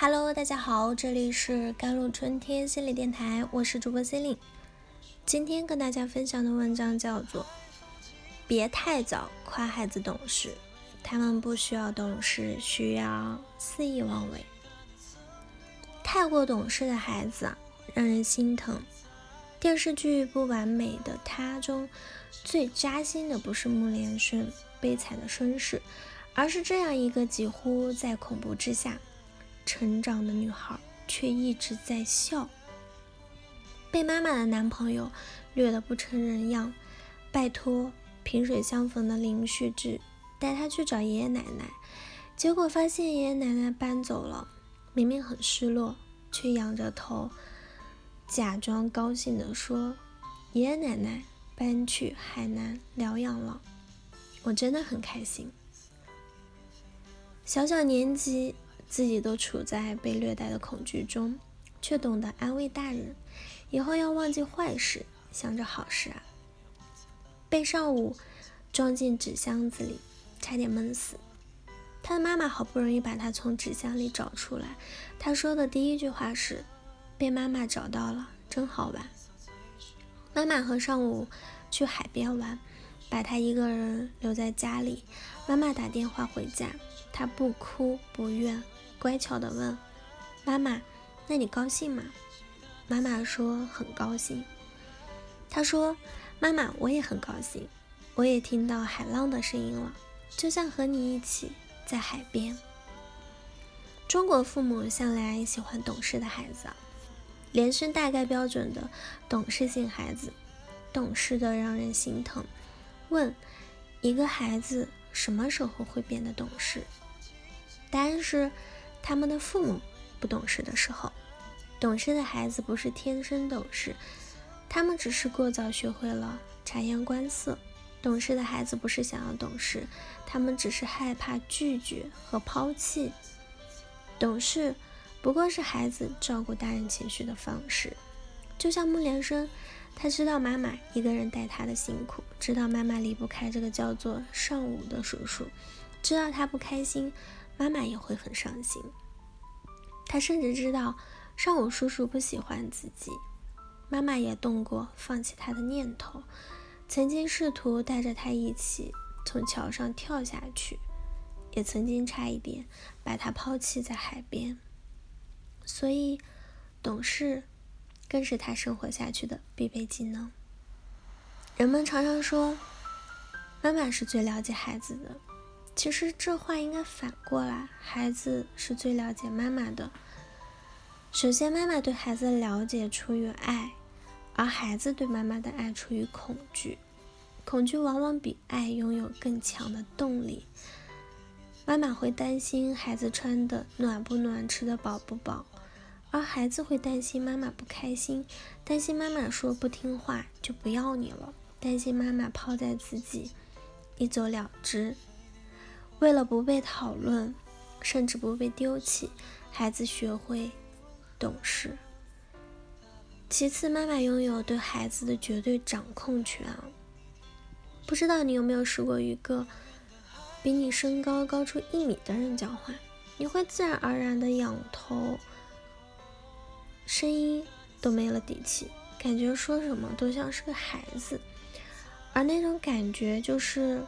Hello，大家好，这里是甘露春天心理电台，我是主播 c e l i n 今天跟大家分享的文章叫做《别太早夸孩子懂事》，他们不需要懂事，需要肆意妄为。太过懂事的孩子啊，让人心疼。电视剧《不完美的他》中最扎心的不是穆连胜悲惨的身世，而是这样一个几乎在恐怖之下。成长的女孩却一直在笑，被妈妈的男朋友虐得不成人样，拜托萍水相逢的林旭志带她去找爷爷奶奶，结果发现爷爷奶奶搬走了，明明很失落，却仰着头，假装高兴地说：“爷爷奶奶搬去海南疗养了，我真的很开心。”小小年纪。自己都处在被虐待的恐惧中，却懂得安慰大人，以后要忘记坏事，想着好事啊！被上午装进纸箱子里，差点闷死。他的妈妈好不容易把他从纸箱里找出来，他说的第一句话是：“被妈妈找到了，真好玩。”妈妈和上午去海边玩，把他一个人留在家里。妈妈打电话回家，他不哭不怨。乖巧的问妈妈：“那你高兴吗？”妈妈说：“很高兴。”他说：“妈妈，我也很高兴，我也听到海浪的声音了，就像和你一起在海边。”中国父母向来喜欢懂事的孩子，连是大概标准的懂事型孩子，懂事的让人心疼。问一个孩子什么时候会变得懂事？答案是。他们的父母不懂事的时候，懂事的孩子不是天生懂事，他们只是过早学会了察言观色。懂事的孩子不是想要懂事，他们只是害怕拒绝和抛弃。懂事不过是孩子照顾大人情绪的方式。就像木连生，他知道妈妈一个人带他的辛苦，知道妈妈离不开这个叫做上午的叔叔，知道他不开心。妈妈也会很伤心。他甚至知道上午叔叔不喜欢自己，妈妈也动过放弃他的念头，曾经试图带着他一起从桥上跳下去，也曾经差一点把他抛弃在海边。所以，懂事更是他生活下去的必备技能。人们常常说，妈妈是最了解孩子的。其实这话应该反过来，孩子是最了解妈妈的。首先，妈妈对孩子的了解出于爱，而孩子对妈妈的爱出于恐惧。恐惧往往比爱拥有更强的动力。妈妈会担心孩子穿的暖不暖，吃的饱不饱，而孩子会担心妈妈不开心，担心妈妈说不听话就不要你了，担心妈妈抛在自己，一走了之。为了不被讨论，甚至不被丢弃，孩子学会懂事。其次，妈妈拥有对孩子的绝对掌控权。不知道你有没有试过与个比你身高高出一米的人讲话，你会自然而然的仰头，声音都没了底气，感觉说什么都像是个孩子，而那种感觉就是。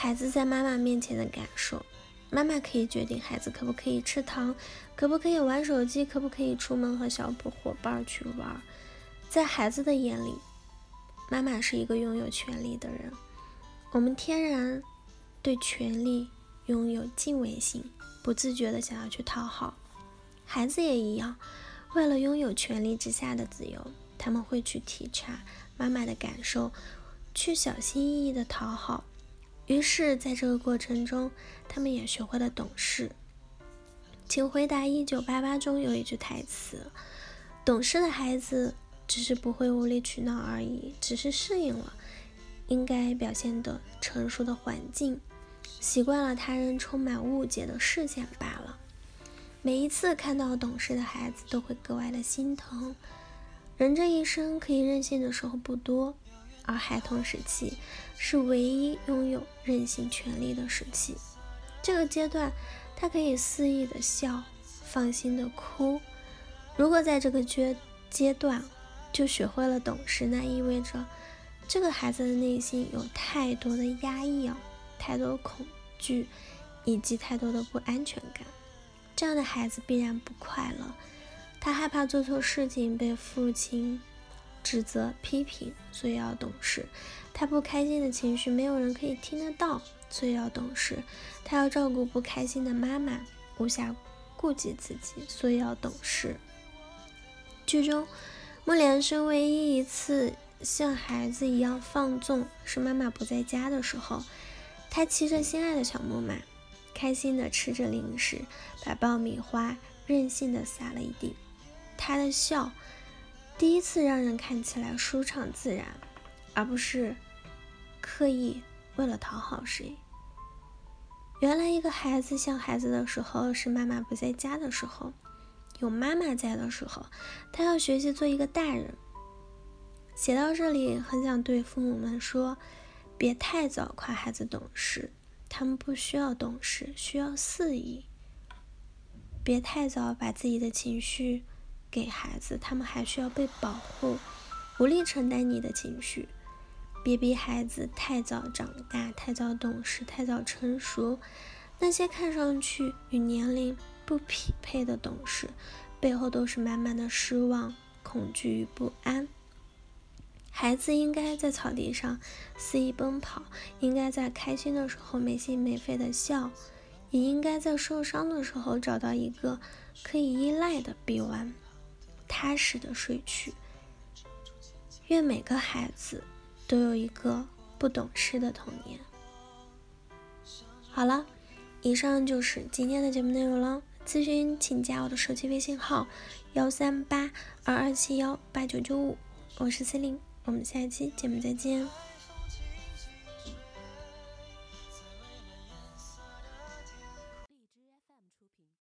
孩子在妈妈面前的感受，妈妈可以决定孩子可不可以吃糖，可不可以玩手机，可不可以出门和小伙伴去玩。在孩子的眼里，妈妈是一个拥有权利的人。我们天然对权力拥有敬畏心，不自觉的想要去讨好。孩子也一样，为了拥有权力之下的自由，他们会去体察妈妈的感受，去小心翼翼的讨好。于是，在这个过程中，他们也学会了懂事。请回答《一九八八》中有一句台词：“懂事的孩子只是不会无理取闹而已，只是适应了应该表现的成熟的环境，习惯了他人充满误解的视线罢了。”每一次看到懂事的孩子，都会格外的心疼。人这一生可以任性的时候不多。而孩童时期是唯一拥有任性权利的时期，这个阶段，他可以肆意的笑，放心的哭。如果在这个阶阶段就学会了懂事，那意味着这个孩子的内心有太多的压抑啊，太多恐惧，以及太多的不安全感。这样的孩子必然不快乐，他害怕做错事情被父亲指责批评，所以要懂事。他不开心的情绪没有人可以听得到，所以要懂事。他要照顾不开心的妈妈，无暇顾及自己，所以要懂事。剧中，木莲生唯一一次像孩子一样放纵，是妈妈不在家的时候，他骑着心爱的小木马。开心的吃着零食，把爆米花任性的撒了一地。他的笑，第一次让人看起来舒畅自然，而不是刻意为了讨好谁。原来，一个孩子像孩子的时候，是妈妈不在家的时候；有妈妈在的时候，他要学习做一个大人。写到这里，很想对父母们说：别太早夸孩子懂事。他们不需要懂事，需要肆意。别太早把自己的情绪给孩子，他们还需要被保护，无力承担你的情绪。别逼孩子太早长大，太早懂事，太早成熟。那些看上去与年龄不匹配的懂事，背后都是满满的失望、恐惧与不安。孩子应该在草地上肆意奔跑，应该在开心的时候没心没肺的笑，也应该在受伤的时候找到一个可以依赖的臂弯，踏实的睡去。愿每个孩子都有一个不懂事的童年。好了，以上就是今天的节目内容了。咨询请加我的手机微信号：幺三八二二七幺八九九五，我是 C 琳。我们下期节目再见。